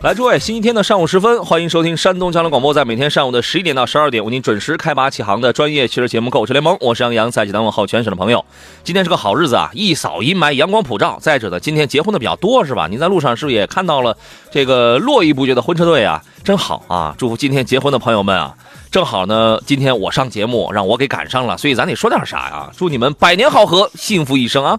来，诸位，星期天的上午时分，欢迎收听山东交通广播，在每天上午的十一点到十二点，为您准时开拔启航的专业汽车节目《购车联盟》，我是杨洋，在济南问候全省的朋友。今天是个好日子啊，一扫阴霾，阳光普照。再者呢，今天结婚的比较多，是吧？您在路上是不是也看到了这个络绎不绝的婚车队啊？真好啊！祝福今天结婚的朋友们啊！正好呢，今天我上节目，让我给赶上了，所以咱得说点啥呀？祝你们百年好合，幸福一生啊！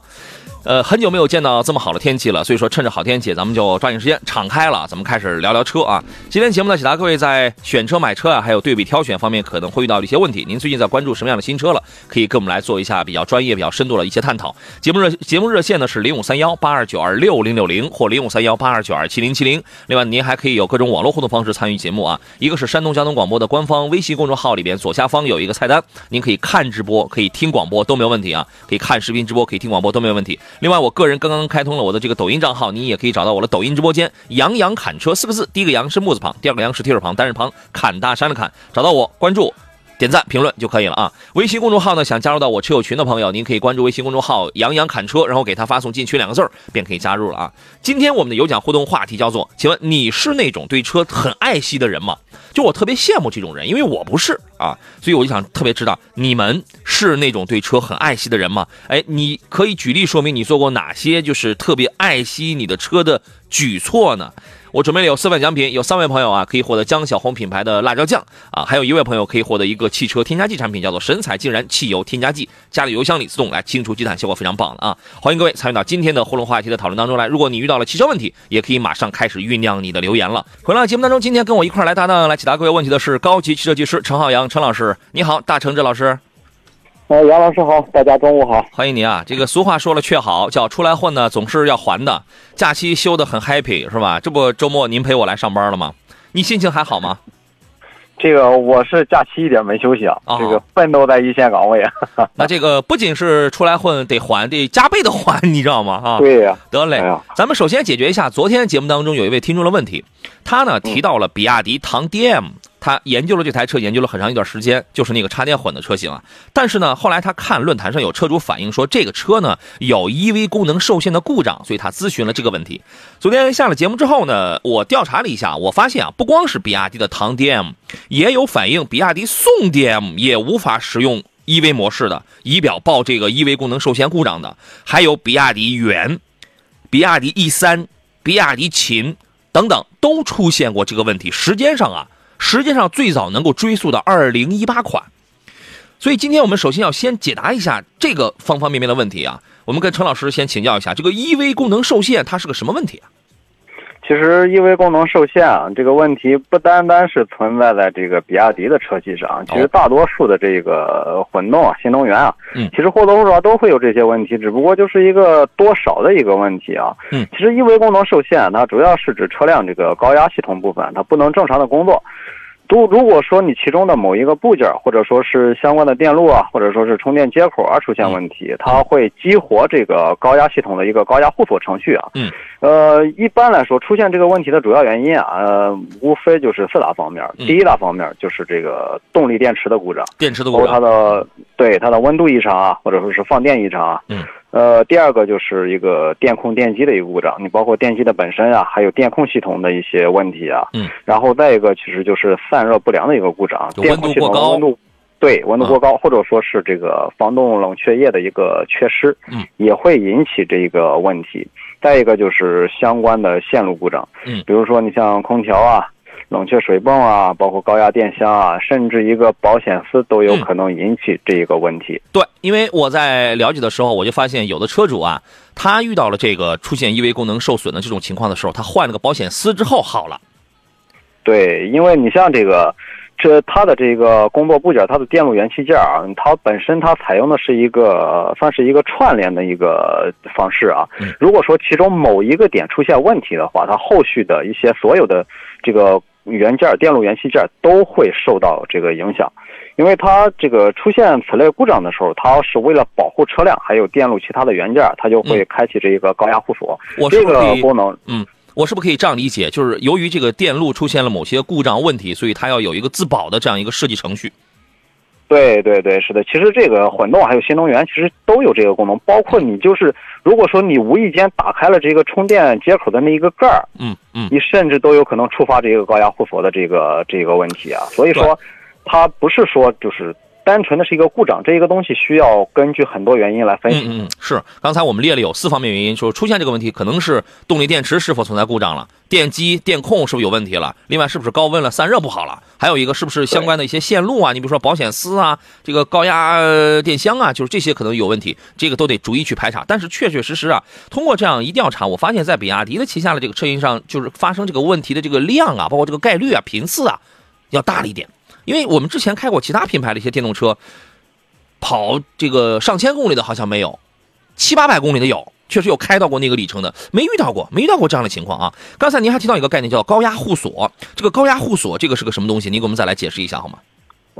呃，很久没有见到这么好的天气了，所以说趁着好天气，咱们就抓紧时间敞开了，咱们开始聊聊车啊。今天节目呢，解答各位在选车、买车啊，还有对比挑选方面可能会遇到的一些问题。您最近在关注什么样的新车了？可以跟我们来做一下比较专业、比较深度的一些探讨。节目热节目热线呢是零五三幺八二九二六零六零或零五三幺八二九二七零七零。另外，您还可以有各种网络互动方式参与节目啊。一个是山东交通广播的官方微信公众号里边左下方有一个菜单，您可以看直播，可以听广播都没有问题啊。可以看视频直播，可以听广播都没有问题。另外，我个人刚刚。开通了我的这个抖音账号，你也可以找到我的抖音直播间“杨洋砍车”四个字，第一个“杨”是木字旁，第二个“杨”是提手旁，单人旁，砍大山的砍，找到我关注。点赞评论就可以了啊！微信公众号呢，想加入到我车友群的朋友，您可以关注微信公众号“杨洋侃车”，然后给他发送“进群”两个字儿，便可以加入了啊！今天我们的有奖互动话题叫做：请问你是那种对车很爱惜的人吗？就我特别羡慕这种人，因为我不是啊，所以我就想特别知道你们是那种对车很爱惜的人吗？哎，你可以举例说明你做过哪些就是特别爱惜你的车的举措呢？我准备了有四份奖品，有三位朋友啊可以获得江小红品牌的辣椒酱啊，还有一位朋友可以获得一个汽车添加剂产品，叫做神采竟然汽油添加剂，家里油箱里自动来清除积碳，效果非常棒了啊！欢迎各位参与到今天的互动话题的讨论当中来。如果你遇到了汽车问题，也可以马上开始酝酿你的留言了。回到节目当中，今天跟我一块来搭档来解答各位问题的是高级汽车技师陈浩洋陈老师，你好，大成这老师。呃，杨老师好，大家中午好，欢迎你啊！这个俗话说了，却好叫出来混呢，总是要还的。假期休得很 happy 是吧？这不周末您陪我来上班了吗？你心情还好吗？这个我是假期一点没休息啊，这个奋斗在一线岗位啊。那这个不仅是出来混得还，得加倍的还，你知道吗？啊，对呀。得嘞，咱们首先解决一下昨天节目当中有一位听众的问题，他呢提到了比亚迪唐 DM。他研究了这台车，研究了很长一段时间，就是那个插电混的车型啊。但是呢，后来他看论坛上有车主反映说，这个车呢有 EV 功能受限的故障，所以他咨询了这个问题。昨天下了节目之后呢，我调查了一下，我发现啊，不光是比亚迪的唐 DM，也有反映比亚迪宋 DM 也无法使用 EV 模式的仪表报这个 EV 功能受限故障的，还有比亚迪元、比亚迪 E 三、比亚迪秦等等都出现过这个问题。时间上啊。实际上最早能够追溯到二零一八款，所以今天我们首先要先解答一下这个方方面面的问题啊。我们跟陈老师先请教一下，这个 EV 功能受限它是个什么问题啊？其实 EV 功能受限啊，这个问题不单单是存在在这个比亚迪的车系上，其实大多数的这个混动啊、新能源啊，嗯，其实或多或少都会有这些问题，只不过就是一个多少的一个问题啊。嗯，其实 EV 功能受限，它主要是指车辆这个高压系统部分它不能正常的工作。如如果说你其中的某一个部件，或者说是相关的电路啊，或者说是充电接口啊出现问题，它会激活这个高压系统的一个高压互锁程序啊。嗯。呃，一般来说，出现这个问题的主要原因啊，呃，无非就是四大方面。第一大方面就是这个动力电池的故障，电池的故障，它的对它的温度异常啊，或者说是放电异常啊。嗯。呃，第二个就是一个电控电机的一个故障，你包括电机的本身啊，还有电控系统的一些问题啊。嗯。然后再一个，其实就是散热不良的一个故障，电控系统温度对温度过高，或者说是这个防冻冷却液的一个缺失，嗯，也会引起这个问题。再一个就是相关的线路故障，嗯，比如说你像空调啊。冷却水泵啊，包括高压电箱啊，甚至一个保险丝都有可能引起这一个问题。对，因为我在了解的时候，我就发现有的车主啊，他遇到了这个出现 EV 功能受损的这种情况的时候，他换了个保险丝之后好了。对，因为你像这个，这它的这个工作部件，它的电路元器件啊，它本身它采用的是一个算是一个串联的一个方式啊。如果说其中某一个点出现问题的话，它后续的一些所有的这个。元件、电路元器件都会受到这个影响，因为它这个出现此类故障的时候，它是为了保护车辆还有电路其他的元件，它就会开启这一个高压互锁。我这个功能，嗯，我是不是可以这样理解？就是由于这个电路出现了某些故障问题，所以它要有一个自保的这样一个设计程序。对对对，是的。其实这个混动还有新能源，其实都有这个功能。包括你就是，如果说你无意间打开了这个充电接口的那一个盖儿，嗯嗯，你甚至都有可能触发这个高压互锁的这个这个问题啊。所以说，它不是说就是。单纯的是一个故障，这一个东西需要根据很多原因来分析。嗯嗯，是。刚才我们列了有四方面原因，就是出现这个问题，可能是动力电池是否存在故障了，电机电控是不是有问题了，另外是不是高温了，散热不好了，还有一个是不是相关的一些线路啊，你比如说保险丝啊，这个高压电箱啊，就是这些可能有问题，这个都得逐一去排查。但是确确实实啊，通过这样一调查，我发现，在比亚迪的旗下的这个车型上，就是发生这个问题的这个量啊，包括这个概率啊、频次啊，要大了一点。因为我们之前开过其他品牌的一些电动车，跑这个上千公里的好像没有，七八百公里的有，确实有开到过那个里程的，没遇到过，没遇到过这样的情况啊。刚才您还提到一个概念叫高压互锁，这个高压互锁这个是个什么东西？您给我们再来解释一下好吗？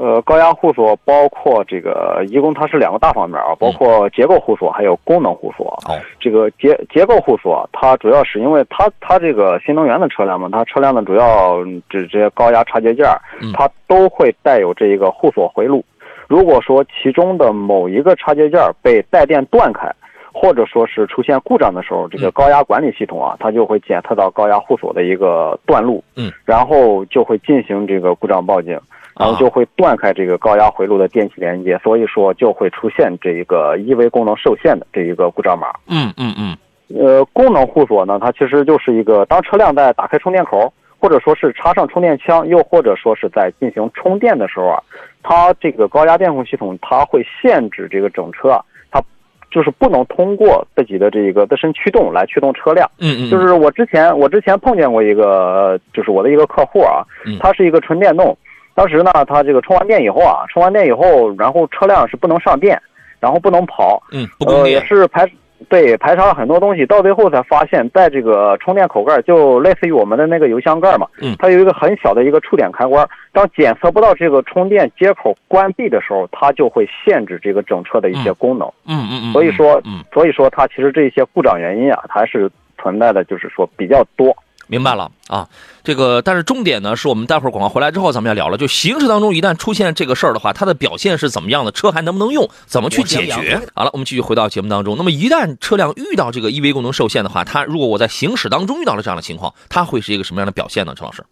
呃，高压护锁包括这个，一共它是两个大方面啊，包括结构护锁还有功能护锁。哦，这个结结构护锁，它主要是因为它它这个新能源的车辆嘛，它车辆的主要这这些高压插接件，它都会带有这一个互锁回路。如果说其中的某一个插接件被带电断开，或者说是出现故障的时候，这个高压管理系统啊，它就会检测到高压互锁的一个断路，嗯，然后就会进行这个故障报警。然后就会断开这个高压回路的电气连接，所以说就会出现这一个一维功能受限的这一个故障码。嗯嗯嗯。呃，功能互锁呢，它其实就是一个当车辆在打开充电口，或者说是插上充电枪，又或者说是在进行充电的时候啊，它这个高压电控系统它会限制这个整车，它就是不能通过自己的这个自身驱动来驱动车辆。嗯嗯。就是我之前我之前碰见过一个，就是我的一个客户啊，他是一个纯电动。当时呢，他这个充完电以后啊，充完电以后，然后车辆是不能上电，然后不能跑，嗯，呃，也是排，对，排查了很多东西，到最后才发现，在这个充电口盖，就类似于我们的那个油箱盖嘛，嗯，它有一个很小的一个触点开关，当检测不到这个充电接口关闭的时候，它就会限制这个整车的一些功能，嗯嗯嗯，所以说，嗯，所以说它其实这些故障原因啊，还是存在的，就是说比较多。明白了啊，这个但是重点呢，是我们待会儿广告回来之后，咱们要聊了。就行驶当中一旦出现这个事儿的话，它的表现是怎么样的？车还能不能用？怎么去解决？好了，我们继续回到节目当中。那么一旦车辆遇到这个 EV 功能受限的话，它如果我在行驶当中遇到了这样的情况，它会是一个什么样的表现呢？陈老师？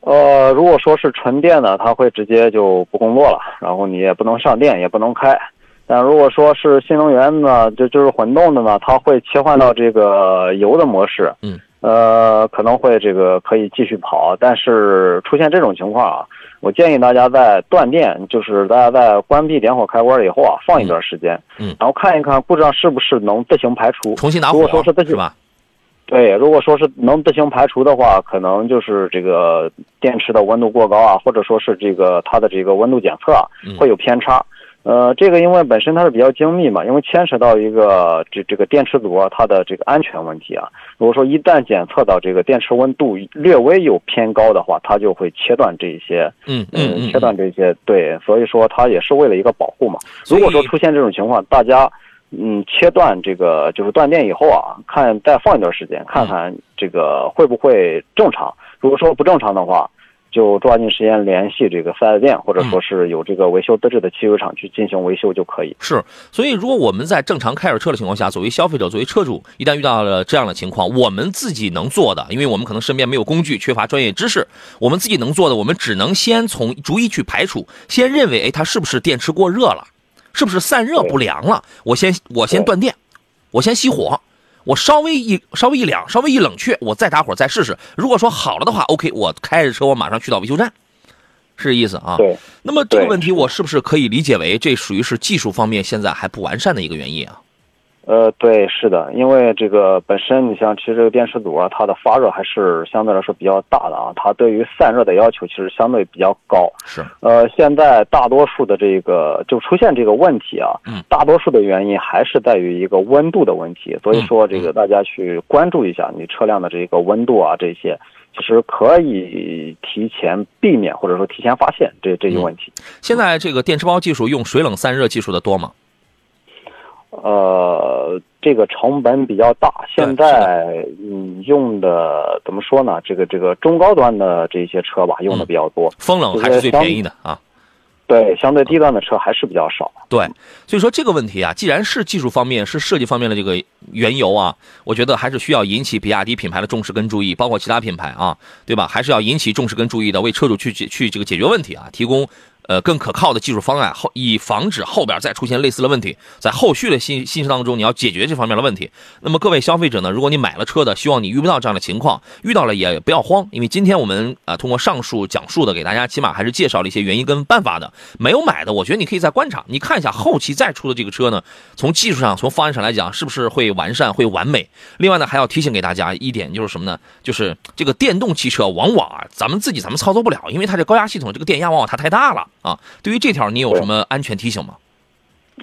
呃，如果说是纯电的，它会直接就不工作了，然后你也不能上电，也不能开。但如果说是新能源呢，就就是混动的呢，它会切换到这个油的模式。嗯。呃，可能会这个可以继续跑，但是出现这种情况啊，我建议大家在断电，就是大家在关闭点火开关以后啊，放一段时间，嗯，然后看一看故障是不是能自行排除，重新打火，如果说是自行，对，如果说是能自行排除的话，可能就是这个电池的温度过高啊，或者说是这个它的这个温度检测啊会有偏差。呃，这个因为本身它是比较精密嘛，因为牵扯到一个这这个电池组啊，它的这个安全问题啊。如果说一旦检测到这个电池温度略微有偏高的话，它就会切断这一些，嗯嗯，切断这些。对，所以说它也是为了一个保护嘛。如果说出现这种情况，大家嗯切断这个就是断电以后啊，看再放一段时间，看看这个会不会正常。如果说不正常的话。就抓紧时间联系这个四 S 店，或者说是有这个维修资质的汽修厂去进行维修就可以。是，所以如果我们在正常开着车的情况下，作为消费者、作为车主，一旦遇到了这样的情况，我们自己能做的，因为我们可能身边没有工具，缺乏专业知识，我们自己能做的，我们只能先从逐一去排除，先认为，哎，它是不是电池过热了，是不是散热不良了？我先我先断电，我先熄火。我稍微一稍微一凉，稍微一冷却，我再打火再试试。如果说好了的话，OK，我开着车我马上去到维修站，是这意思啊？对。那么这个问题我是不是可以理解为这属于是技术方面现在还不完善的一个原因啊？呃，对，是的，因为这个本身，你像其实这个电池组啊，它的发热还是相对来说比较大的啊，它对于散热的要求其实相对比较高。是，呃，现在大多数的这个就出现这个问题啊，嗯，大多数的原因还是在于一个温度的问题，所以说这个大家去关注一下你车辆的这个温度啊这些，其实可以提前避免或者说提前发现这这些问题。现在这个电池包技术用水冷散热技术的多吗？呃，这个成本比较大，现在嗯用的怎么说呢？这个这个中高端的这些车吧，用的比较多。风冷还是最便宜的啊。对，相对低端的车还是比较少。对，所以说这个问题啊，既然是技术方面、是设计方面的这个缘由啊，我觉得还是需要引起比亚迪品牌的重视跟注意，包括其他品牌啊，对吧？还是要引起重视跟注意的，为车主去解去这个解决问题啊，提供。呃，更可靠的技术方案，后以防止后边再出现类似的问题，在后续的新新车当中，你要解决这方面的问题。那么各位消费者呢，如果你买了车的，希望你遇不到这样的情况，遇到了也不要慌，因为今天我们啊通过上述讲述的，给大家起码还是介绍了一些原因跟办法的。没有买的，我觉得你可以再观察，你看一下后期再出的这个车呢，从技术上、从方案上来讲，是不是会完善、会完美？另外呢，还要提醒给大家一点，就是什么呢？就是这个电动汽车往往啊，咱们自己咱们操作不了，因为它这高压系统，这个电压往往它太大了。啊，对于这条你有什么安全提醒吗？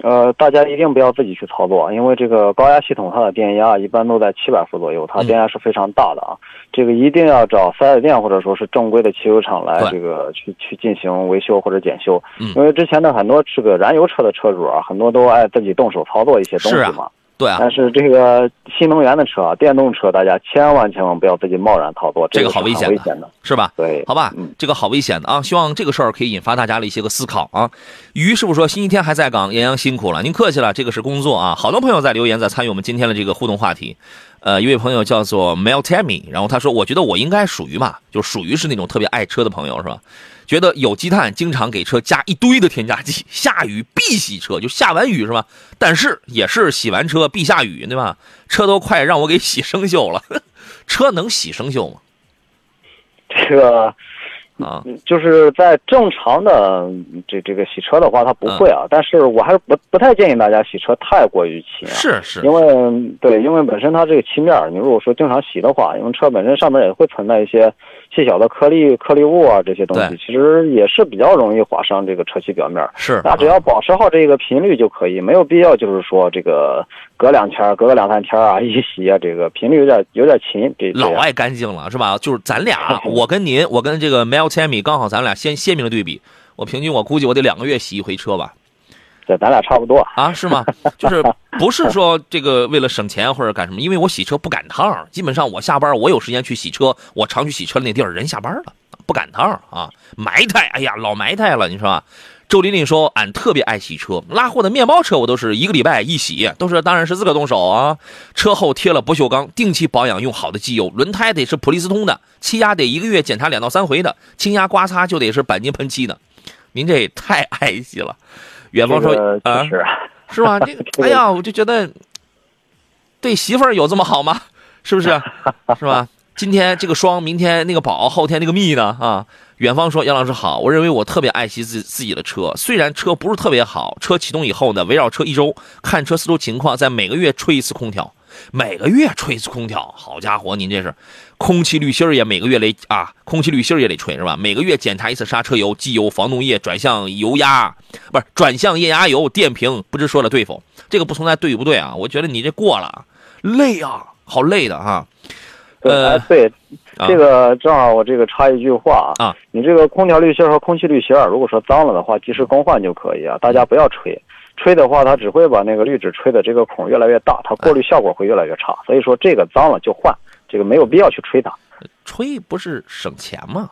呃，大家一定不要自己去操作，因为这个高压系统它的电压一般都在七百伏左右，它电压是非常大的啊。这个一定要找四 S 店或者说是正规的汽修厂来这个去去进行维修或者检修。因为之前的很多这个燃油车的车主啊，很多都爱自己动手操作一些东西嘛。对啊，但是这个新能源的车啊、电动车，大家千万千万不要自己贸然操作，这个好危险的，是吧？对，好吧，这个好危险的啊！希望这个事儿可以引发大家的一些个思考啊。于师傅说，星期天还在岗，杨洋辛苦了，您客气了，这个是工作啊。好多朋友在留言，在参与我们今天的这个互动话题。呃，一位朋友叫做 Mel Tammy，然后他说，我觉得我应该属于嘛，就属于是那种特别爱车的朋友，是吧？觉得有积碳，经常给车加一堆的添加剂，下雨必洗车，就下完雨是吧？但是也是洗完车必下雨，对吧？车都快让我给洗生锈了，车能洗生锈吗？这。啊，就是在正常的这这个洗车的话，它不会啊。但是我还是不不太建议大家洗车太过于勤啊。是是，因为对，因为本身它这个漆面，你如果说经常洗的话，因为车本身上面也会存在一些细小的颗粒、颗粒物啊这些东西，其实也是比较容易划伤这个车漆表面。是，那只要保持好这个频率就可以，没有必要就是说这个隔两天、隔个两三天啊 一洗啊，这个频率有点有点勤。这老爱干净了是吧？就是咱俩，我跟您，我跟这个 Mel。千米刚好，咱俩先鲜明的对比。我平均我估计我得两个月洗一回车吧。对，咱俩差不多啊？是吗？就是不是说这个为了省钱或者干什么？因为我洗车不赶趟儿基本上我下班我有时间去洗车，我常去洗车那地儿人下班了，不赶趟儿啊，埋汰。哎呀，老埋汰了，你说吧？周琳琳说：“俺特别爱洗车，拉货的面包车我都是一个礼拜一洗，都是当然是自个动手啊。车后贴了不锈钢，定期保养用好的机油，轮胎得是普利司通的，气压得一个月检查两到三回的，轻压刮擦就得是钣金喷漆的。您这也太爱惜了。”远方说：“啊，是吧？这个，哎呀，我就觉得对媳妇儿有这么好吗？是不是？是吧？今天这个霜，明天那个宝，后天那个蜜呢？啊。”远方说：“杨老师好，我认为我特别爱惜自自己的车，虽然车不是特别好，车启动以后呢，围绕车一周，看车四周情况，在每个月吹一次空调，每个月吹一次空调，好家伙，您这是，空气滤芯也每个月得啊，空气滤芯也得吹是吧？每个月检查一次刹车油、机油、防冻液、转向油压，不是转向液压油、电瓶，不知说的对否？这个不存在对与不对啊？我觉得你这过了，累啊，好累的哈。”呃，对，这个正好我这个插一句话啊，你这个空调滤芯和空气滤芯，如果说脏了的话，及时更换就可以啊。大家不要吹，吹的话它只会把那个滤纸吹的这个孔越来越大，它过滤效果会越来越差。所以说这个脏了就换，这个没有必要去吹它。吹不是省钱吗？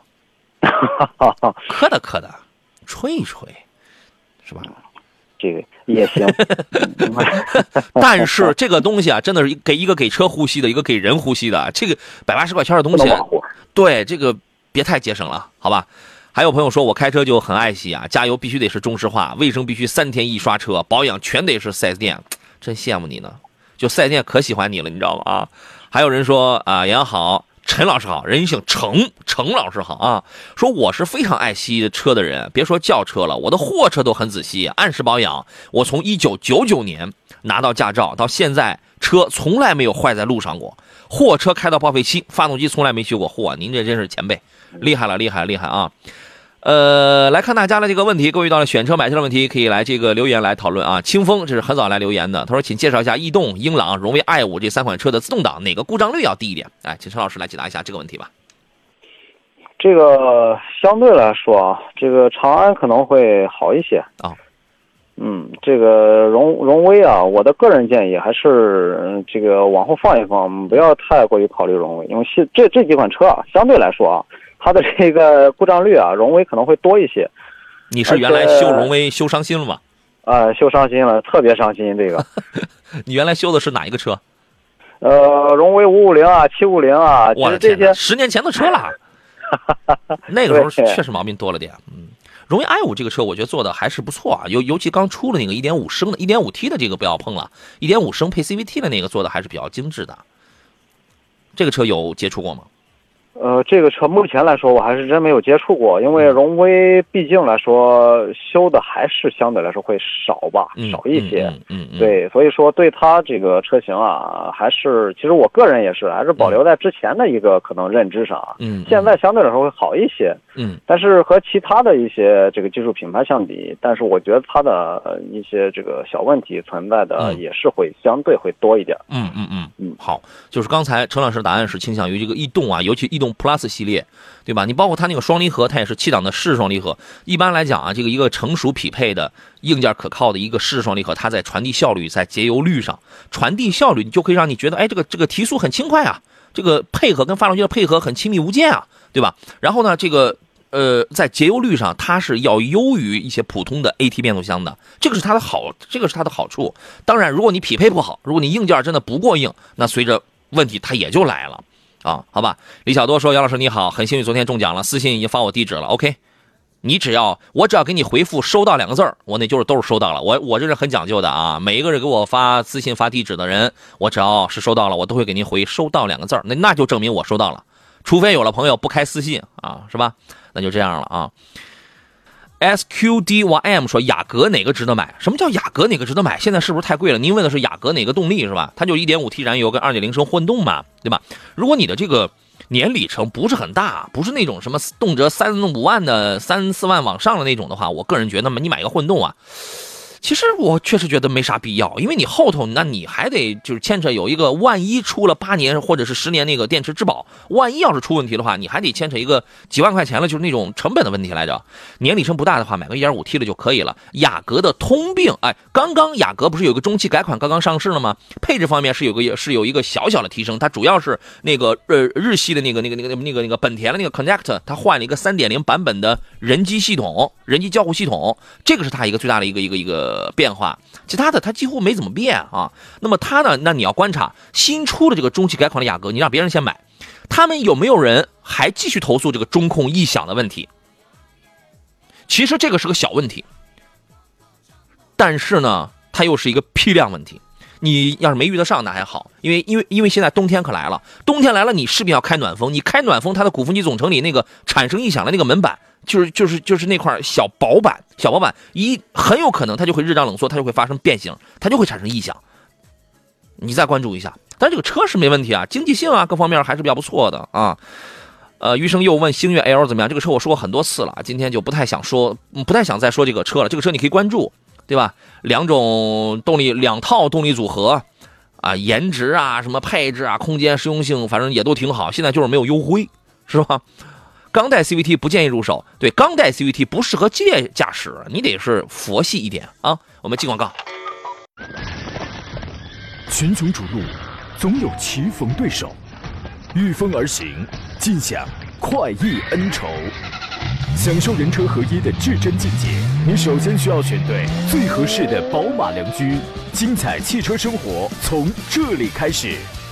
磕的磕的，吹一吹，是吧？这个也行，但是这个东西啊，真的是给一个给车呼吸的，一个给人呼吸的，这个百八十块钱的东西，对这个别太节省了，好吧？还有朋友说我开车就很爱惜啊，加油必须得是中石化，卫生必须三天一刷车，保养全得是四 S 店，真羡慕你呢，就四 S 店可喜欢你了，你知道吗？啊，还有人说啊，杨好。陈老师好，人姓程，程老师好啊。说我是非常爱惜车的人，别说轿车了，我的货车都很仔细，按时保养。我从一九九九年拿到驾照到现在，车从来没有坏在路上过。货车开到报废期，发动机从来没修过。货，您这真是前辈，厉害了，厉害厉害啊！呃，来看大家的这个问题，各位遇到了选车买车的问题，可以来这个留言来讨论啊。清风这是很早来留言的，他说，请介绍一下逸动、英朗、荣威 i 五这三款车的自动挡哪个故障率要低一点？哎，请陈老师来解答一下这个问题吧。这个相对来说啊，这个长安可能会好一些啊。嗯，这个荣荣威啊，我的个人建议还是嗯这个往后放一放，不要太过于考虑荣威，因为现这这几款车啊，相对来说啊，它的这个故障率啊，荣威可能会多一些。你是原来修荣威修伤心了吗？啊，修伤心了，特别伤心这个。你原来修的是哪一个车？呃，荣威五五零啊，七五零啊，其实这些十年前的车了。那个时候确实毛病多了点，嗯。荣威 i 五这个车，我觉得做的还是不错啊，尤尤其刚出了那个一点五升的、一点五 T 的这个不要碰了，一点五升配 CVT 的那个做的还是比较精致的。这个车有接触过吗？呃，这个车目前来说我还是真没有接触过，因为荣威毕竟来说修的还是相对来说会少吧，少一些。嗯嗯。对，所以说对它这个车型啊，还是其实我个人也是还是保留在之前的一个可能认知上啊。嗯。现在相对来说会好一些。嗯。但是和其他的一些这个技术品牌相比，但是我觉得它的一些这个小问题存在的也是会相对会多一点。嗯嗯嗯嗯。好，就是刚才陈老师的答案是倾向于这个逸动啊，尤其逸动。Plus 系列，对吧？你包括它那个双离合，它也是七档的湿双离合。一般来讲啊，这个一个成熟匹配的硬件可靠的一个湿双离合，它在传递效率、在节油率上，传递效率你就可以让你觉得，哎，这个这个提速很轻快啊，这个配合跟发动机的配合很亲密无间啊，对吧？然后呢，这个呃，在节油率上，它是要优于一些普通的 AT 变速箱的，这个是它的好，这个是它的好处。当然，如果你匹配不好，如果你硬件真的不过硬，那随着问题它也就来了。啊，好吧，李小多说：“杨老师你好，很幸运昨天中奖了，私信已经发我地址了。OK，你只要我只要给你回复收到两个字儿，我那就是都是收到了。我我这是很讲究的啊，每一个人给我发私信发地址的人，我只要是收到了，我都会给您回收到两个字儿。那那就证明我收到了，除非有了朋友不开私信啊，是吧？那就这样了啊。” S Q D Y M 说雅阁哪个值得买？什么叫雅阁哪个值得买？现在是不是太贵了？您问的是雅阁哪个动力是吧？它就 1.5T 燃油跟2.0升混动嘛，对吧？如果你的这个年里程不是很大，不是那种什么动辄三五万的、三四万往上的那种的话，我个人觉得嘛，你买个混动啊。其实我确实觉得没啥必要，因为你后头那你还得就是牵扯有一个，万一出了八年或者是十年那个电池质保，万一要是出问题的话，你还得牵扯一个几万块钱了，就是那种成本的问题来着。年里程不大的话，买个一点五 T 的就可以了。雅阁的通病，哎，刚刚雅阁不是有个中期改款刚刚上市了吗？配置方面是有个是有一个小小的提升，它主要是那个呃日系的那个那个那个那个那个本田的那个 Connect，它换了一个三点零版本的人机系统，人机交互系统，这个是它一个最大的一个一个一个。呃，变化，其他的它几乎没怎么变啊。那么它呢？那你要观察新出的这个中期改款的雅阁，你让别人先买，他们有没有人还继续投诉这个中控异响的问题？其实这个是个小问题，但是呢，它又是一个批量问题。你要是没遇得上，那还好，因为因为因为现在冬天可来了，冬天来了，你势必要开暖风。你开暖风，它的鼓风机总成里那个产生异响的那个门板。就是就是就是那块小薄板，小薄板一很有可能它就会热胀冷缩，它就会发生变形，它就会产生异响。你再关注一下，但这个车是没问题啊，经济性啊各方面还是比较不错的啊。呃，余生又问星越 L 怎么样？这个车我说过很多次了，今天就不太想说，不太想再说这个车了。这个车你可以关注，对吧？两种动力，两套动力组合啊，颜值啊，什么配置啊，空间实用性，反正也都挺好。现在就是没有优惠，是吧？钢带 CVT 不建议入手，对，钢带 CVT 不适合激烈驾驶，你得是佛系一点啊。我们进广告。群雄逐鹿，总有棋逢对手，御风而行，尽享快意恩仇，享受人车合一的至臻境界。你首先需要选对最合适的宝马良驹，精彩汽车生活从这里开始。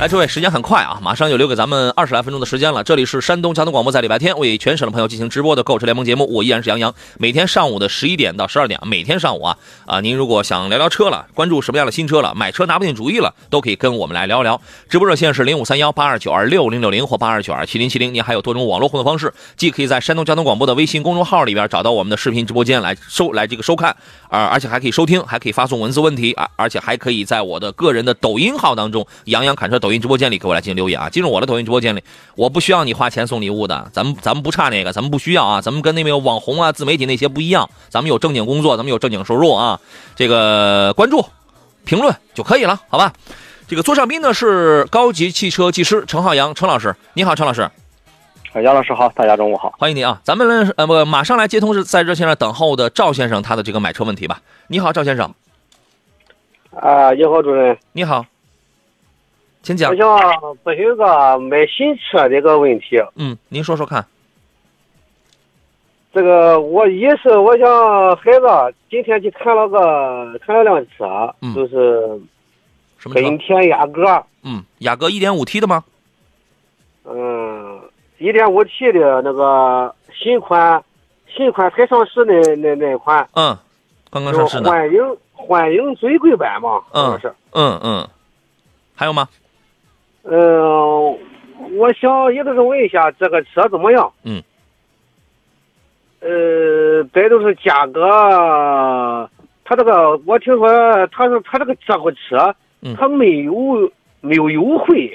来，诸位，时间很快啊，马上就留给咱们二十来分钟的时间了。这里是山东交通广播，在礼拜天为全省的朋友进行直播的购车联盟节目，我依然是杨洋。每天上午的十一点到十二点，每天上午啊啊，您如果想聊聊车了，关注什么样的新车了，买车拿不定主意了，都可以跟我们来聊聊。直播热线是零五三幺八二九二六零六零或八二九二七零七零。您还有多种网络互动方式，既可以在山东交通广播的微信公众号里边找到我们的视频直播间来收来这个收看，而而且还可以收听，还可以发送文字问题啊，而且还可以在我的个人的抖音号当中，杨洋侃车。抖音直播间里给我来进行留言啊。进入我的抖音直播间里，我不需要你花钱送礼物的，咱们咱们不差那个，咱们不需要啊，咱们跟那个网红啊、自媒体那些不一样，咱们有正经工作，咱们有正经收入啊。这个关注、评论就可以了，好吧？这个座上宾呢是高级汽车技师陈浩洋，陈老师，你好，陈老师。杨老师好，大家中午好，欢迎你啊！咱们呃不，马上来接通是在热线上等候的赵先生，他的这个买车问题吧。你好，赵先生。啊，你好，主任。你好，请讲我。想咨询个买新车的一个问题。嗯，您说说看。这个我一是我想孩子今天去看了个看了辆车，嗯就是什么本？田雅阁，嗯，雅阁一点五 T 的吗？嗯，一点五 T 的那个新款，新款才上市那那那款，嗯，刚刚就上市的。欢迎欢迎尊贵版嘛，嗯是。嗯嗯。还有吗？嗯，我想也就是问一下这个车怎么样？嗯。呃，再就是价格，他这个我听说他是他这个这个车，嗯他没有没有优惠，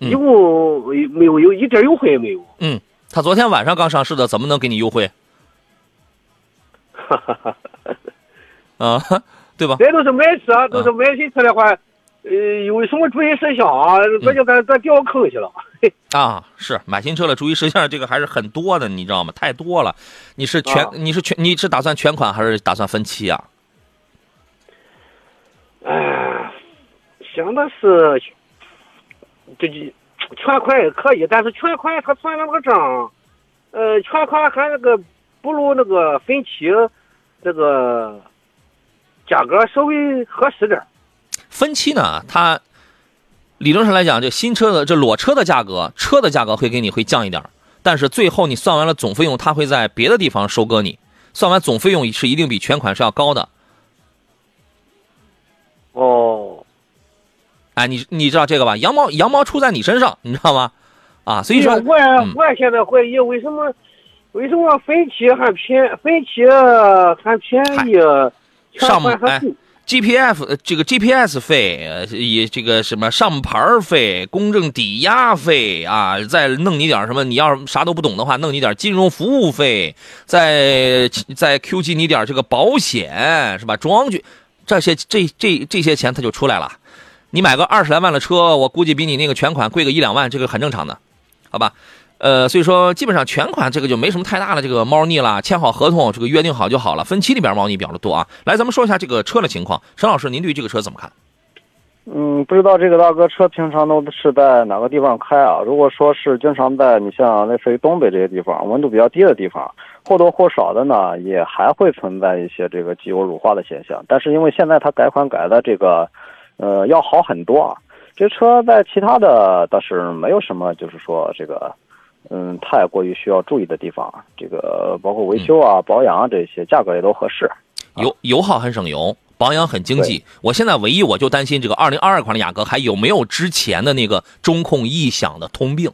嗯一共没有有一点优惠也没有。嗯，他昨天晚上刚上市的，怎么能给你优惠哈哈哈。啊？对吧？这都是买嗯车，都是买新车的话，呃，有什么注意事项啊？这就咱咱掉坑去了。啊，是买新车了，注意事项这个还是很多的，你知道吗？太多了。你是全、啊你是全你是打算全款还是打算分期啊？哎，想的是，这就全款也可以，但是全款他算那个账，呃，全款还那个不如那个分期这个价格稍微合适点儿。分期呢，它理论上来讲，这新车的这裸车的价格，车的价格会给你会降一点，但是最后你算完了总费用，它会在别的地方收割你，算完总费用是一定比全款是要高的。哦，哎，你你知道这个吧？羊毛羊毛出在你身上，你知道吗？啊，所以说，我也嗯我也现在怀疑为什么为什么分期还便分期还便宜，全上哎款还贵？GPF 呃这个 GPS 费，呃，也这个什么上牌费、公证抵押费啊，再弄你点什么，你要啥都不懂的话，弄你点金融服务费，再再 Q G 你点这个保险是吧？装具这些这这这些钱它就出来了。你买个二十来万的车，我估计比你那个全款贵个一两万，这个很正常的，好吧？呃，所以说基本上全款这个就没什么太大的这个猫腻了，签好合同，这个约定好就好了。分期里边猫腻比较的多啊。来，咱们说一下这个车的情况，沈老师，您对这个车怎么看？嗯，不知道这个大哥车平常都是在哪个地方开啊？如果说是经常在你像类似于东北这些地方，温度比较低的地方，或多或少的呢，也还会存在一些这个机油乳化的现象。但是因为现在它改款改的这个，呃，要好很多啊。这车在其他的倒是没有什么，就是说这个，嗯，太过于需要注意的地方。这个包括维修啊、保养啊这些，价格也都合适。油油耗很省油，保养很经济。我现在唯一我就担心这个二零二二款的雅阁还有没有之前的那个中控异响的通病。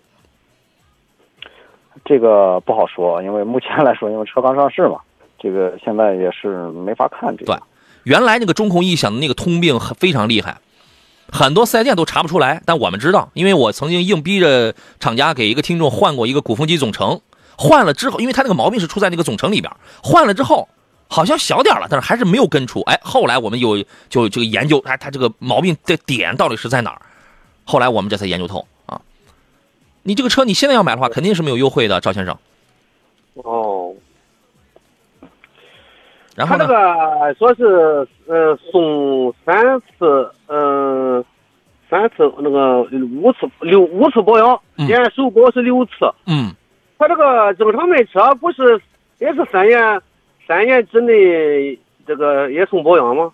这个不好说，因为目前来说，因为车刚上市嘛，这个现在也是没法看这个。对原来那个中控异响的那个通病很非常厉害，很多四 S 店都查不出来，但我们知道，因为我曾经硬逼着厂家给一个听众换过一个鼓风机总成，换了之后，因为他那个毛病是出在那个总成里边，换了之后好像小点了，但是还是没有根除。哎，后来我们有就这个研究，哎，他这个毛病的点到底是在哪儿？后来我们这才研究透啊。你这个车你现在要买的话，肯定是没有优惠的，赵先生。哦，然后呢他这？个说是呃送三次，嗯、三次那个五次六五次保养，嗯连首保是六次。嗯，他这个正常卖车不是也是三年三年之内这个也送保养吗？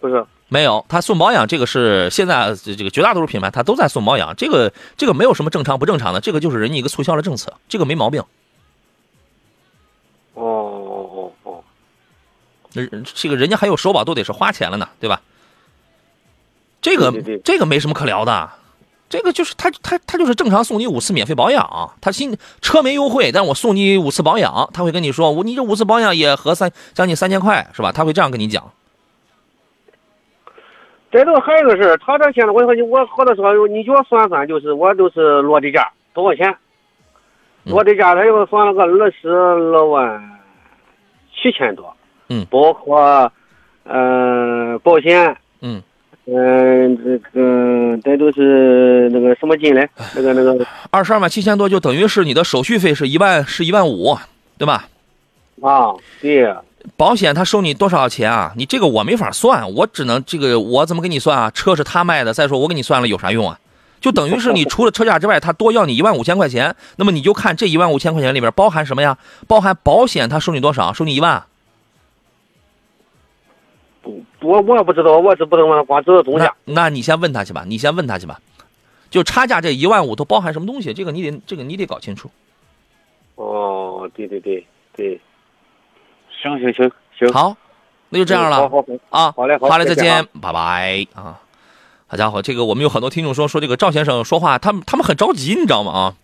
不是，没有，他送保养这个是现在这这个绝大多数品牌他都在送保养，这个这个没有什么正常不正常的，这个就是人家一个促销的政策，这个没毛病。哦哦哦哦，人这个人家还有首保都得是花钱了呢，对吧？这个这个没什么可聊的，这个就是他他他就是正常送你五次免费保养，他新车没优惠，但是我送你五次保养，他会跟你说我你这五次保养也合三将近三千块是吧？他会这样跟你讲。这都还有个事儿，他这现在我说你我好多说你叫我算算，就是我都是落地价多少钱？嗯。落地价他又算了个二十二万七千多，嗯，包括呃保险，嗯，嗯、这个这都是那个什么金嘞？那个那个二十二万七千多，就等于是你的手续费是一万是一万五，对吧？啊，对，保险他收你多少钱啊？你这个我没法算，我只能这个我怎么给你算啊？车是他卖的，再说我给你算了有啥用啊？就等于是你除了车价之外，他多要你一万五千块钱，那么你就看这一万五千块钱里面包含什么呀？包含保险，他收你多少？收你一万。我我也不知道，我是不懂，光知道中那价。那你先问他去吧，你先问他去吧。就差价这一万五都包含什么东西？这个你得这个你得搞清楚。哦，对对对对，行行行行，好，那就这样了。好好好。啊，好嘞好好嘞，再见，拜拜啊！好家伙，这个我们有很多听众说说这个赵先生说话，他们他们很着急，你知道吗？啊，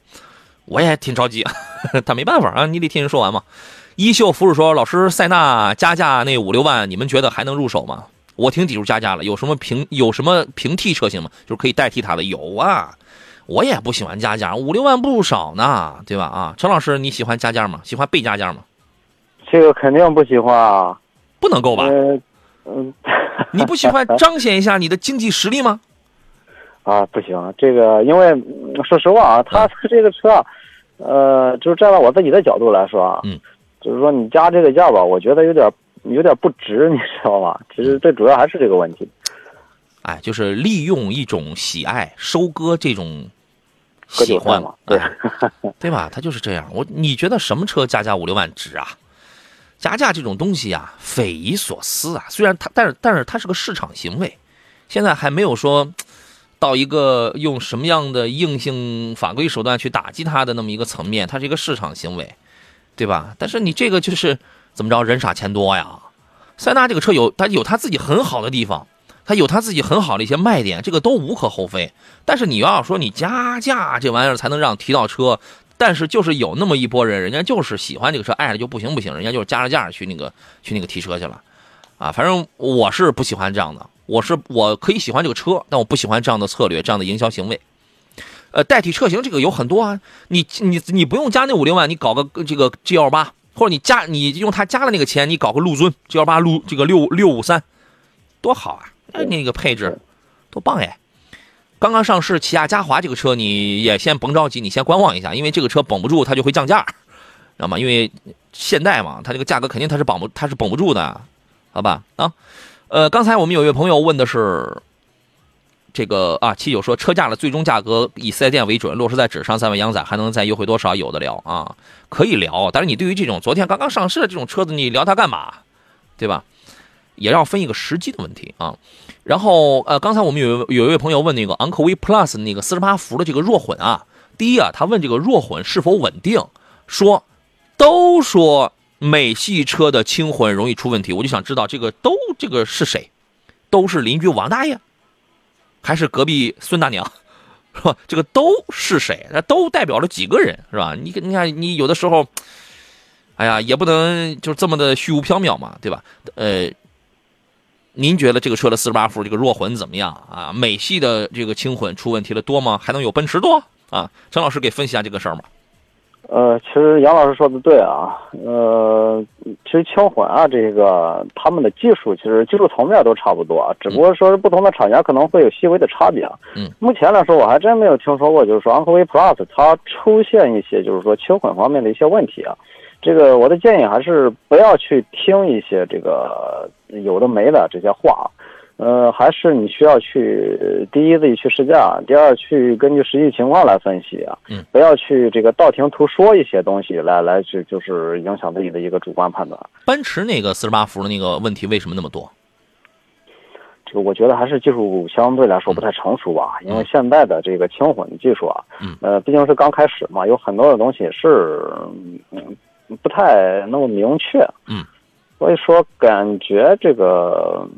我也挺着急，他没办法啊，你得听人说完嘛。衣袖服饰说，老师，塞纳加价那五六万，你们觉得还能入手吗？我挺抵触加价了，有什么平有什么平替车型吗？就是可以代替它的？有啊，我也不喜欢加价，五六万不少呢，对吧？啊，陈老师，你喜欢加价吗？喜欢被加价吗？这个肯定不喜欢啊。不能够吧？呃，嗯，你不喜欢彰显一下你的经济实力吗？啊，不行，这个因为嗯说实话啊，他这个车啊，呃，就是站在我自己的角度来说啊，嗯，就是说你加这个价吧，我觉得有点有点不值，你知道吗？其实最主要还是这个问题。哎，就是利用一种喜爱收割这种喜欢嘛，对哎对吧？他就是这样。我你觉得什么车加价五六万值啊？加价这种东西啊，匪夷所思啊。虽然它，但是但是它是个市场行为，现在还没有说到一个用什么样的硬性法规手段去打击它的那么一个层面，它是一个市场行为，对吧？但是你这个就是怎么着，人傻钱多呀。塞纳这个车有它有它自己很好的地方，它有它自己很好的一些卖点，这个都无可厚非。但是你要说你加价这玩意儿才能让提到车，但是就是有那么一拨人，人家就是喜欢这个车，爱了就不行不行，人家就是加了价去那个去那个提车去了，啊，反正我是不喜欢这样的，我是我可以喜欢这个车，但我不喜欢这样的策略，这样的营销行为。呃，代替车型这个有很多啊，你你你不用加那五六万，你搞个这个 G 幺八，或者你加你用它加了那个钱，你搞个陆尊 G 幺八陆这个六六五三，多好啊！哎，那个配置多棒哎！刚刚上市起亚嘉华这个车，你也先甭着急，你先观望一下，因为这个车绷不住它就会降价，知道吗？因为现代嘛，它这个价格肯定它是绑不它是绷不住的，好吧？啊，呃，刚才我们有一位朋友问的是这个啊，七九说车价的最终价格以四 S 店为准，落实在纸上，三位杨仔还能再优惠多少？有的聊啊，可以聊，但是你对于这种昨天刚刚上市的这种车子，你聊它干嘛？对吧？也要分一个时机的问题啊。然后呃，刚才我们有有一位朋友问那个昂科威 Plus 那个四十八伏的这个弱混啊，第一啊，他问这个弱混是否稳定，说都说美系车的轻混容易出问题，我就想知道这个都这个是谁？都是邻居王大爷，还是隔壁孙大娘？是吧？这个都是谁？那都代表了几个人，是吧？你你看，你有的时候，哎呀，也不能就这么的虚无缥缈嘛，对吧？呃，您觉得这个车的四十八伏这个弱混怎么样啊？美系的这个轻混出问题了多吗？还能有奔驰多啊？陈老师给分析一下这个事儿吧。呃，其实杨老师说的对啊，呃，其实轻混啊，这个他们的技术其实技术层面都差不多，只不过说是不同的厂家可能会有细微的差别。嗯，目前来说我还真没有听说过，就是说昂科威 Plus 它出现一些就是说轻混方面的一些问题啊。这个我的建议还是不要去听一些这个有的没的这些话，呃，还是你需要去第一自己去试驾，第二去根据实际情况来分析啊，嗯，不要去这个道听途说一些东西来来去就是影响自己的一个主观判断。奔驰那个四十八伏的那个问题为什么那么多？这个我觉得还是技术相对来说不太成熟吧，因为现在的这个轻混技术啊，嗯，呃，毕竟是刚开始嘛，有很多的东西是嗯不太那么明确，嗯，所以说感觉这个。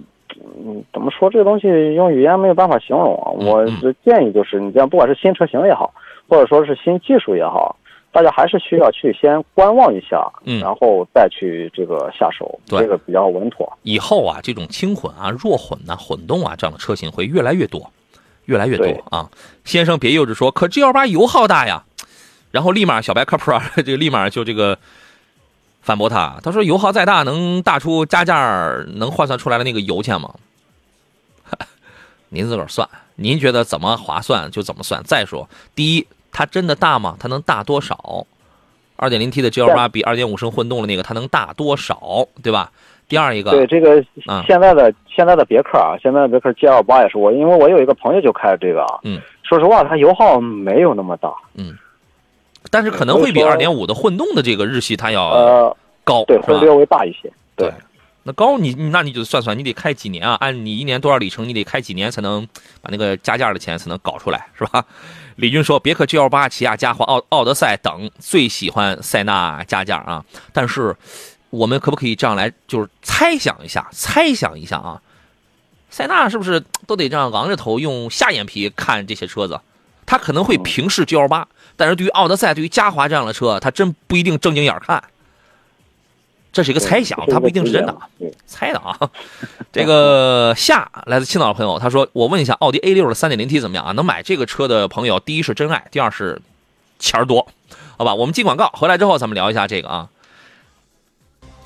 嗯，怎么说这个东西用语言没有办法形容啊？嗯我的建议就是，你这样不管是新车型也好，或者说是新技术也好，大家还是需要去先观望一下，嗯然后再去这个下手，对这个比较稳妥。以后啊，这种轻混啊、弱混呐、混动啊这样的车型会越来越多，越来越多啊。先生别幼稚说，可 G L 八油耗大呀。然后立马小白科普啊，这个立马就这个反驳他，他说油耗再大，能大出加价能换算出来的那个油钱吗？您自个儿算，您觉得怎么划算就怎么算。再说，第一，它真的大吗？它能大多少？二点零 T 的 G L 八比二点五升混动的那个它能大多少？对吧？第二一个，对这个啊现在的、现在的别克啊，现在的别克 GL 八也是我，因为我有一个朋友就开这个啊，嗯，说实话，它油耗没有那么大，但是可能会比二点五的混动的这个日系它要呃，高，对，是略微大一些，对。那高你你那你就算算，你得开几年啊？按你一年多少里程，你得开几年才能把那个加价的钱才能搞出来，是吧？李军说，别克 GL 八、起亚嘉华、奥奥德赛等最喜欢塞纳加价啊，但是我们可不可以这样来，就是猜想一下，猜想一下啊？塞纳是不是都得这样昂着头用下眼皮看这些车子？他可能会平视 GL 八，但是对于奥德赛、对于嘉华这样的车，他真不一定正经眼儿看。这是一个猜想，他不一定是真的啊。猜的啊。这个夏来自青岛的朋友，他说：“我问一下，奥迪 A 六的三点零 T 怎么样啊？能买这个车的朋友，第一是真爱，第二是钱儿多，好吧？我们进广告回来之后，咱们聊一下这个啊。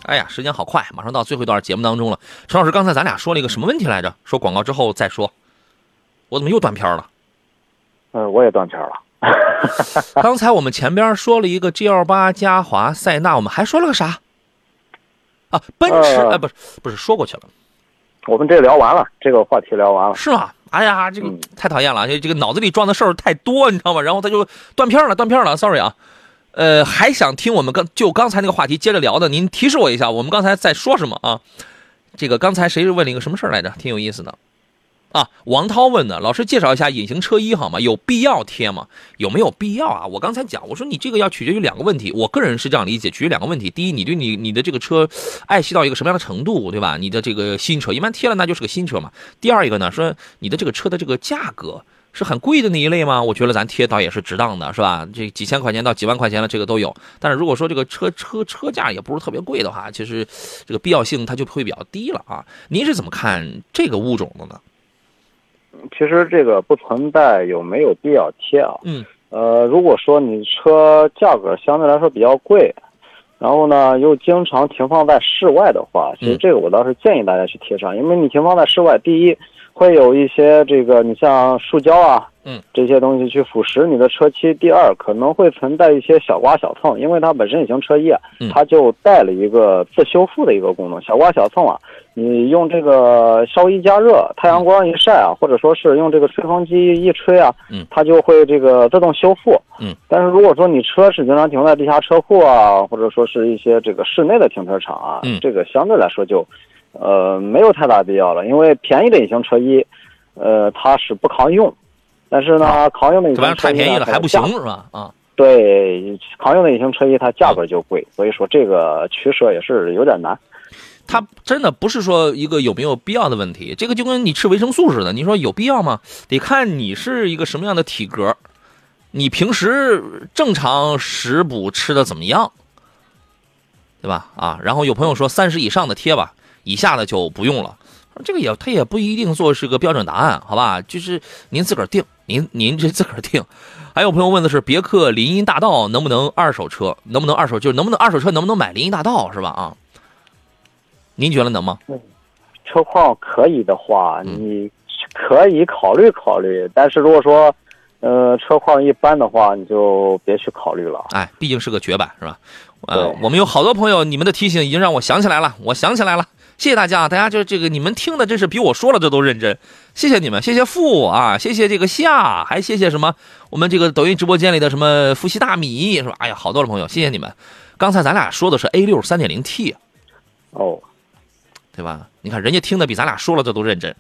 哎呀，时间好快，马上到最后一段节目当中了。陈老师，刚才咱俩说了一个什么问题来着？说广告之后再说，我怎么又断片儿了？呃，我也断片了。刚才我们前边说了一个 G L 八、嘉华、塞纳，我们还说了个啥？啊，奔驰，呃哎，不是，不是说过去了。我们这聊完了，这个话题聊完了。是吗？哎呀，这个嗯太讨厌了，这这个脑子里装的事儿太多，你知道吗？然后他就断片了，断片了，sorry 啊。呃，还想听我们刚就刚才那个话题接着聊的，您提示我一下，我们刚才在说什么啊？这个刚才谁问了一个什么事儿来着？挺有意思的。啊，王涛问的，老师介绍一下隐形车衣好吗？有必要贴吗？有没有必要啊？我刚才讲，我说你这个要取决于两个问题，我个人是这样理解，取决于两个问题。第一，你对你你的这个车爱惜到一个什么样的程度，对吧？你的这个新车一般贴了那就是个新车嘛。第二一个呢，说你的这个车的这个价格是很贵的那一类吗？我觉得咱贴倒也是值当的，是吧？这几千块钱到几万块钱的这个都有。但是如果说这个车车车价也不是特别贵的话，其实这个必要性它就会比较低了啊。您是怎么看这个物种的呢？其实这个不存在有没有必要贴啊。嗯呃，如果说你车价格相对来说比较贵，然后呢又经常停放在室外的话，其实嗯这个我倒是建议大家去贴上，因为你停放在室外，第一会有一些这个你像树胶啊，嗯，这些东西去腐蚀你的车漆；第二可能会存在一些小刮小蹭，因为它本身已经车衣啊嗯，它就带了一个自修复的一个功能，小刮小蹭啊。你用这个稍微一加热，太阳光一晒啊，或者说是用这个吹风机一吹啊，嗯。它就会这个自动修复。嗯，但是如果说你车是经常停在地下车库啊，或者说是一些这个室内的停车场啊，嗯。这个相对来说就，呃，没有太大必要了，因为便宜的隐形车衣，呃，它是不抗用，但是呢，抗用的隐这玩意儿太形车衣太便宜了还不行是吧？啊，对，抗用的隐形车衣它价格就贵，所以说这个取舍也是有点难。它真的不是说一个有没有必要的问题，这个就跟你吃维生素似的，你说有必要吗？得看你是一个什么样的体格，你平时正常食补吃的怎么样，对吧？啊，然后有朋友说三十以上的贴吧，以下的就不用了。这个也他也不一定做是个标准答案，好吧？就是您自个儿定，您您这自个儿定。还有朋友问的是别克林荫大道能不能二手车，能不能二手就是能不能二手车能不能买林荫大道是吧？啊，您觉得能吗？车况可以的话，嗯你可以考虑考虑，但是如果说，呃，车况一般的话，你就别去考虑了。哎，毕竟是个绝版，是吧？呃，我们有好多朋友，你们的提醒已经让我想起来了，我想起来了，谢谢大家，大家就这个你们听的真是比我说了这都认真，谢谢你们，谢谢富啊，谢谢这个夏，还谢谢什么我们这个抖音直播间里的什么伏羲大米是吧？哎呀，好多的朋友，谢谢你们。刚才咱俩说的是 A 六三点零 T，哦，对吧？你看人家听的比咱俩说了这都认真，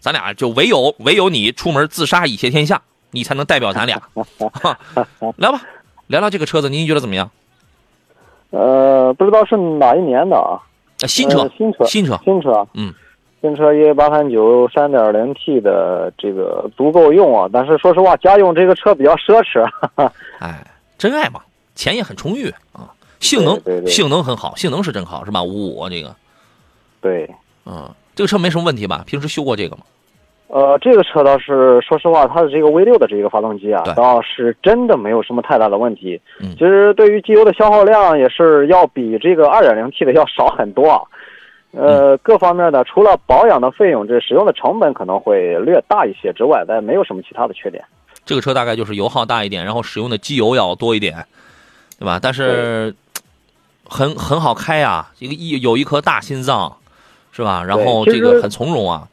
咱俩就唯有唯有你出门自杀以谢天下，你才能代表咱俩。哈聊吧，聊聊这个车子，您觉得怎么样？呃，不知道是哪一年的啊？呃新车呃，新车，新车，新车啊，嗯，新车一八三九三点零 T 的这个足够用啊，但是说实话，家用这个车比较奢侈。哎，真爱嘛，钱也很充裕啊，性能对对对性能很好，性能是真好，是吧？五五这个，对，嗯，这个车没什么问题吧？平时修过这个吗？呃，这个车倒是说实话，它的这个 V 六的这个发动机啊，倒是真的没有什么太大的问题。嗯其实对于机油的消耗量也是要比这个 2.0T 的要少很多啊。呃，嗯各方面的除了保养的费用，这使用的成本可能会略大一些之外，但没有什么其他的缺点。这个车大概就是油耗大一点，然后使用的机油要多一点，对吧？但是很很好开啊，一个一有一颗大心脏，是吧？然后这个很从容啊，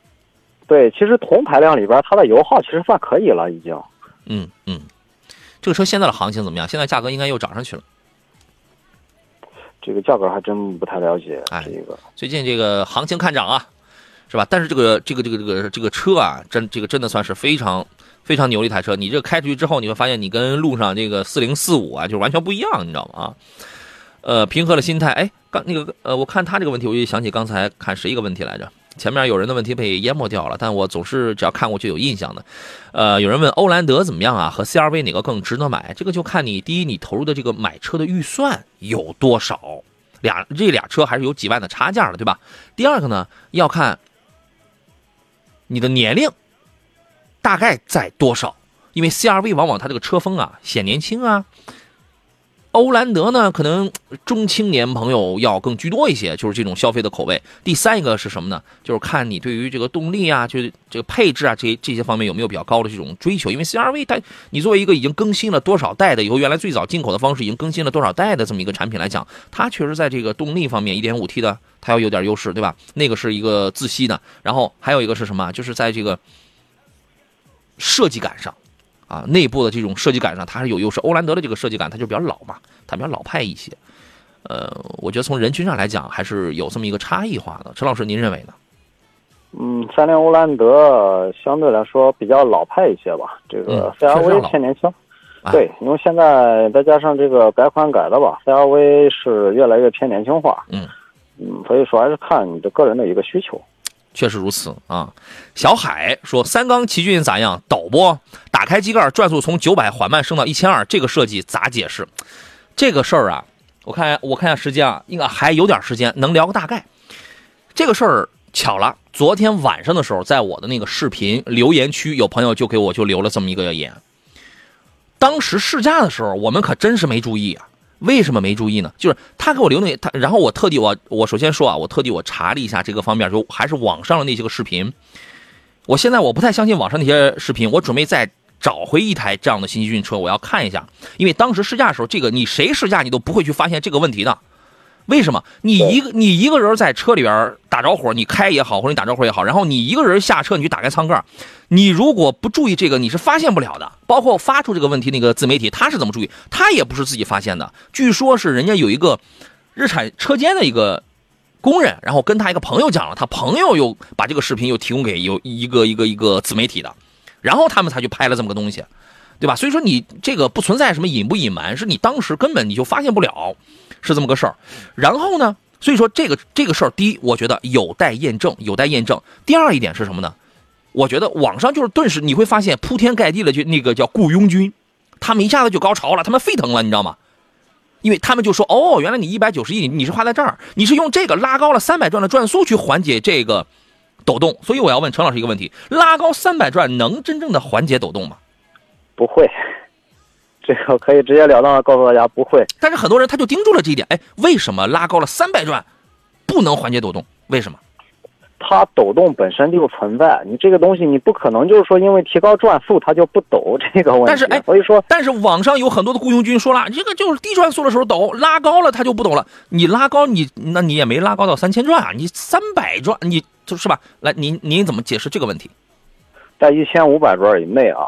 对，其实同排量里边它的油耗其实算可以了，已经。嗯嗯。这个车现在的行情怎么样？现在价格应该又涨上去了。这个价格还真不太了解。哎这个最近这个行情看涨啊，是吧？但是这个这个这个这个这个车啊，真这个真的算是非常非常牛的一台车。你这开出去之后，你会发现你跟路上这个四零四五啊，就完全不一样，你知道吗？啊，呃，平和的心态。哎，刚那个呃，我看他这个问题，我就想起刚才看谁一个问题来着。前面有人的问题被淹没掉了，但我总是只要看过去有印象的。呃，有人问欧蓝德怎么样啊？和 CRV 哪个更值得买？这个就看你第一，你投入的这个买车的预算有多少。俩这俩车还是有几万的差价的，对吧？第二个呢，要看你的年龄大概在多少，因为 CRV 往往它这个车风啊显年轻啊，欧蓝德呢可能中青年朋友要更居多一些，就是这种消费的口味。第三一个是什么呢？就是看你对于这个动力啊，就这个配置啊，这这些方面有没有比较高的这种追求。因为 CRV 它，你作为一个已经更新了多少代的，由原来最早进口的方式已经更新了多少代的这么一个产品来讲，它确实在这个动力方面，1.5T 的它要有点优势，对吧？那个是一个自吸的，然后还有一个是什么？就是在这个设计感上。啊，内部的这种设计感上，它是有优势。欧蓝德的这个设计感，它就比较老嘛，它比较老派一些。呃，我觉得从人群上来讲，还是有这么一个差异化的。陈老师，您认为呢？嗯，三菱欧蓝德相对来说比较老派一些吧，这个 CRV 偏年轻。啊对，因为现在再加上这个改款改的吧，CRV 是越来越偏年轻化。嗯嗯，所以说还是看你的个人的一个需求。确实如此啊。小海说：“三缸奇骏咋样？抖不？打开机盖，转速从九百缓慢升到一千二，这个设计咋解释？这个事儿啊，我看我看下时间啊，应该还有点时间，能聊个大概。这个事儿巧了，昨天晚上的时候，在我的那个视频留言区，有朋友就给我就留了这么一个言。当时试驾的时候，我们可真是没注意啊。为什么没注意呢？就是他给我留那他，然后我特地我我首先说啊，我特地我查了一下这个方面，就还是网上的那些个视频。我现在我不太相信网上那些视频，我准备再找回一台这样的新奇骏车，我要看一下，因为当时试驾的时候，这个你谁试驾你都不会去发现这个问题的。为什么？你一个你一个人在车里边打着火，你开也好，或者你打着火也好，然后你一个人下车，你去打开舱盖，你如果不注意这个，你是发现不了的。包括发出这个问题那个自媒体，他是怎么注意？他也不是自己发现的，据说是人家有一个日产车间的一个工人，然后跟他一个朋友讲了，他朋友又把这个视频又提供给有一个一个一个自媒体的，然后他们才去拍了这么个东西，对吧？所以说你这个不存在什么隐不隐瞒，是你当时根本你就发现不了，是这么个事儿。然后呢，所以说这个这个事儿，第一，我觉得有待验证，有待验证。第二一点是什么呢？我觉得网上就是顿时你会发现铺天盖地的就那个叫雇佣军，他们一下子就高潮了，他们沸腾了，你知道吗？因为他们就说哦，原来你一百九十亿，你是花在这儿，你是用这个拉高了三百转的转速去缓解这个抖动。所以我要问陈老师一个问题：拉高三百转能真正的缓解抖动吗？不会，这个可以直截了当的告诉大家不会。但是很多人他就盯住了这一点，哎，为什么拉高了三百转不能缓解抖动？为什么？它抖动本身就存在，你这个东西你不可能就是说因为提高转速它就不抖这个问题。但是哎所以说但是网上有很多的雇佣军说了，这个就是低转速的时候抖，拉高了它就不抖了。你拉高你，那你也没拉高到三千转啊，你三百转，你就是吧？来，您您怎么解释这个问题？在一千五百转以内啊，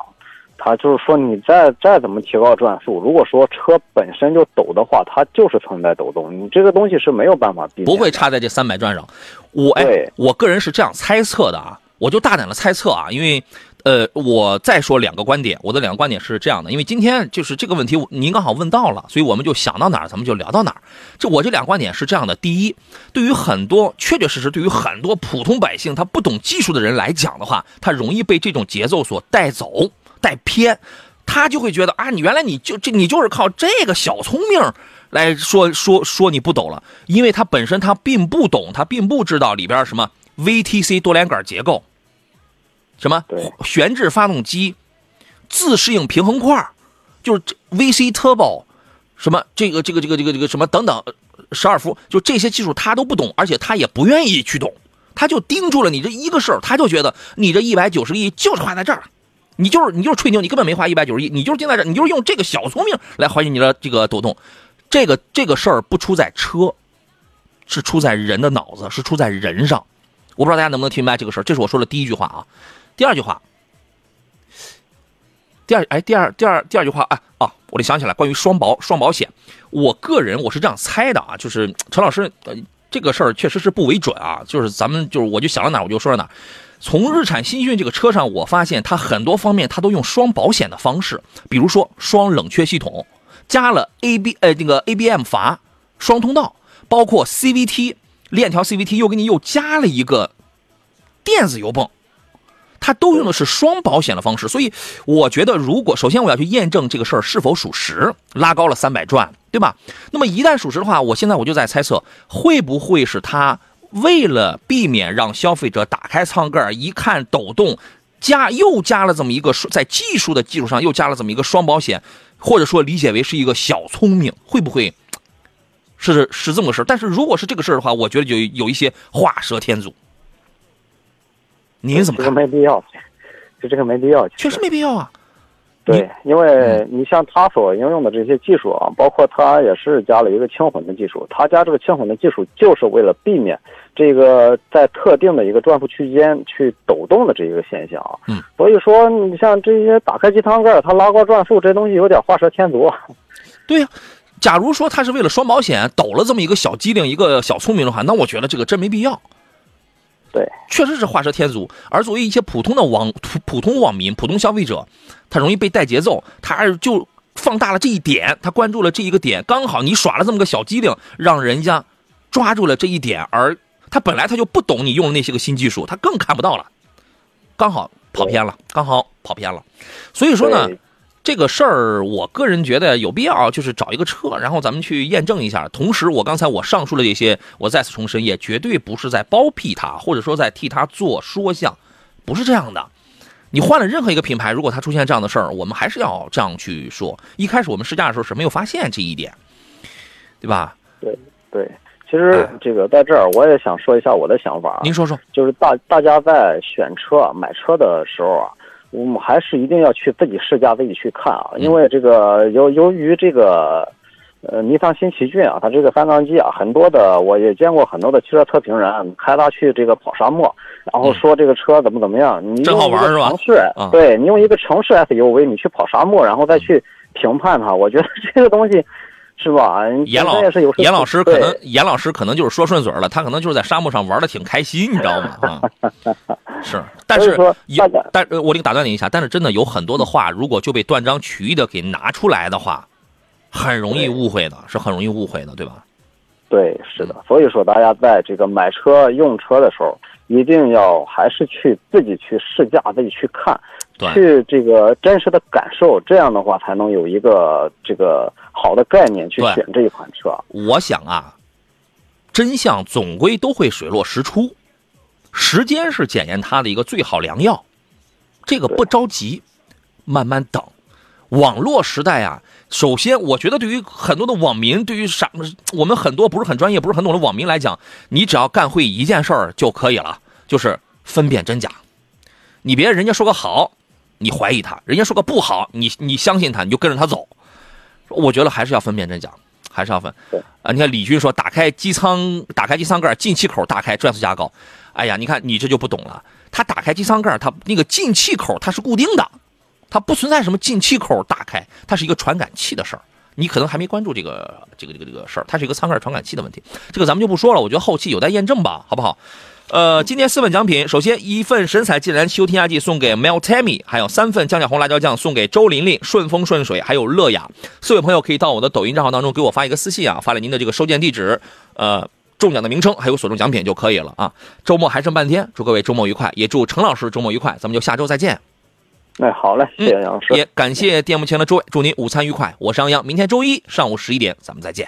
它就是说你再再怎么提高转速，如果说车本身就抖的话，它就是存在抖动，你这个东西是没有办法避免。不会差在这三百转上。我哎，我个人是这样猜测的啊，我就大胆的猜测啊，因为。呃，我再说两个观点，我的两个观点是这样的，因为今天就是这个问题，您刚好问到了，所以我们就想到哪儿，咱们就聊到哪儿。这我这两个观点是这样的：第一，对于很多确确实实，对于很多普通百姓，他不懂技术的人来讲的话，他容易被这种节奏所带走、带偏。他就会觉得啊，你原来你就这你就是靠这个小聪明来说说说你不懂了，因为他本身他并不懂，他并不知道里边什么 VTC 多连杆结构，什么悬置发动机、自适应平衡块，就是这 VC Turbo，什么这个这个这个这个这个什么等等，十二伏，就这些技术他都不懂，而且他也不愿意去懂，他就盯住了你这一个事儿，他就觉得你这一百九十个亿就是花在这儿了。你就是你就是吹牛，你根本没花一百九十亿，你就是定在这，你就是用这个小聪明来怀疑你的这个抖动，这个这个事儿不出在车，是出在人的脑子，是出在人上。我不知道大家能不能听明白这个事儿，这是我说的第一句话啊。第二句话，第二哎，第二第二第二句话哎啊，我就想起来，关于双保双保险，我个人我是这样猜的啊，就是陈老师呃这个事儿确实是不为准啊，就是咱们就是我就想到哪我就说到哪。从日产新骏这个车上，我发现它很多方面它都用双保险的方式，比如说双冷却系统，加了 A B 呃那个 ABM 阀双通道，包括 CVT 链条 CVT 又给你又加了一个电子油泵，它都用的是双保险的方式，所以我觉得如果首先我要去验证这个事儿是否属实，拉高了三百转，对吧？那么一旦属实的话，我现在我就在猜测，会不会是它为了避免让消费者打开舱盖一看抖动，加又加了这么一个在技术的基础上又加了这么一个双保险，或者说理解为是一个小聪明，会不会是是这么个事儿？但是如果是这个事儿的话，我觉得就有一些画蛇添足。您怎么这个看？没必要，就这个没必要。确实没必要啊。对，因为你像它所应用的这些技术啊，包括它也是加了一个轻混的技术，它加这个轻混的技术就是为了避免这个在特定的一个转速区间去抖动的这一个现象啊。嗯，所以说你像这些打开机舱盖，它拉高转速，这东西有点画蛇添足。啊 对呀、假如说他是为了双保险抖了这么一个小机灵、一个小聪明的话，那我觉得这个真没必要。对，确实是画蛇添足。而作为一些普通的网普普通网民、普通消费者，他容易被带节奏，他就放大了这一点，他关注了这一个点，刚好你耍了这么个小机灵，让人家抓住了这一点，而他本来他就不懂你用的那些个新技术，他更看不到了，刚好跑偏了，刚好跑偏了。所以说呢对，这个事儿，我个人觉得有必要，就是找一个车，然后咱们去验证一下。同时，我刚才我上述的这些，我再次重申，也绝对不是在包庇他，或者说在替他做说相，不是这样的。你换了任何一个品牌，如果它出现这样的事儿，我们还是要这样去说。一开始我们试驾的时候是没有发现这一点，对吧？对对，其实哎这个在这儿我也想说一下我的想法啊。您说说，就是大大家在选车、买车的时候啊，我们还是一定要去自己试驾、自己去看啊，因为这个由由于这个。呃，尼桑新奇骏啊，它这个三缸机啊，很多的我也见过很多的汽车测评人开它去这个跑沙漠，然后说这个车怎么怎么样，你真用一个好玩是吧？城市啊，对你用一个城市 SUV 你去跑沙漠，然后再去评判它，我觉得这个东西是吧？严老严老师可能严老师可能就是说顺嘴了，他可能就是在沙漠上玩的挺开心，你知道吗？啊，是，但是说有但呃我得打断你一下，但是真的有很多的话，如果就被断章取义的给拿出来的话，很容易误会的，是很容易误会的，对吧？对，是的，所以说大家在这个买车用车的时候，一定要还是去自己去试驾，自己去看，对去这个真实的感受，这样的话才能有一个这个好的概念去选这一款车。我想啊，真相总归都会水落石出，时间是检验它的一个最好良药。这个不着急，慢慢等。网络时代啊，首先我觉得对于很多的网民，对于啥我们很多不是很专业、不是很懂的网民来讲，你只要干会一件事儿就可以了，就是分辨真假。你别人家说个好，你怀疑他；人家说个不好，你你相信他，你就跟着他走。我觉得还是要分辨真假，还是要分。啊，你看李军说打开机舱，打开机舱盖，进气口打开，转速加高。哎呀，你看你这就不懂了。他打开机舱盖，他那个进气口它是固定的，它不存在什么进气口打开，它是一个传感器的事儿。你可能还没关注这个这个这个这个事儿，它是一个舱盖传感器的问题。这个咱们就不说了，我觉得后期有待验证吧，好不好？呃，今天四份奖品，首先一份神采自然汽油添加剂送给 Mel Tammy，还有三份酱酱红辣椒酱送给周琳琳，顺风顺水，还有乐雅。四位朋友可以到我的抖音账号当中给我发一个私信啊，发了您的这个收件地址，呃，中奖的名称还有所中奖品就可以了啊。周末还剩半天，祝各位周末愉快，也祝陈老师周末愉快，咱们就下周再见。那好嘞，谢谢杨老师。也感谢电幕前的诸位，祝您午餐愉快。我是杨洋，明天周一上午十一点咱们再见。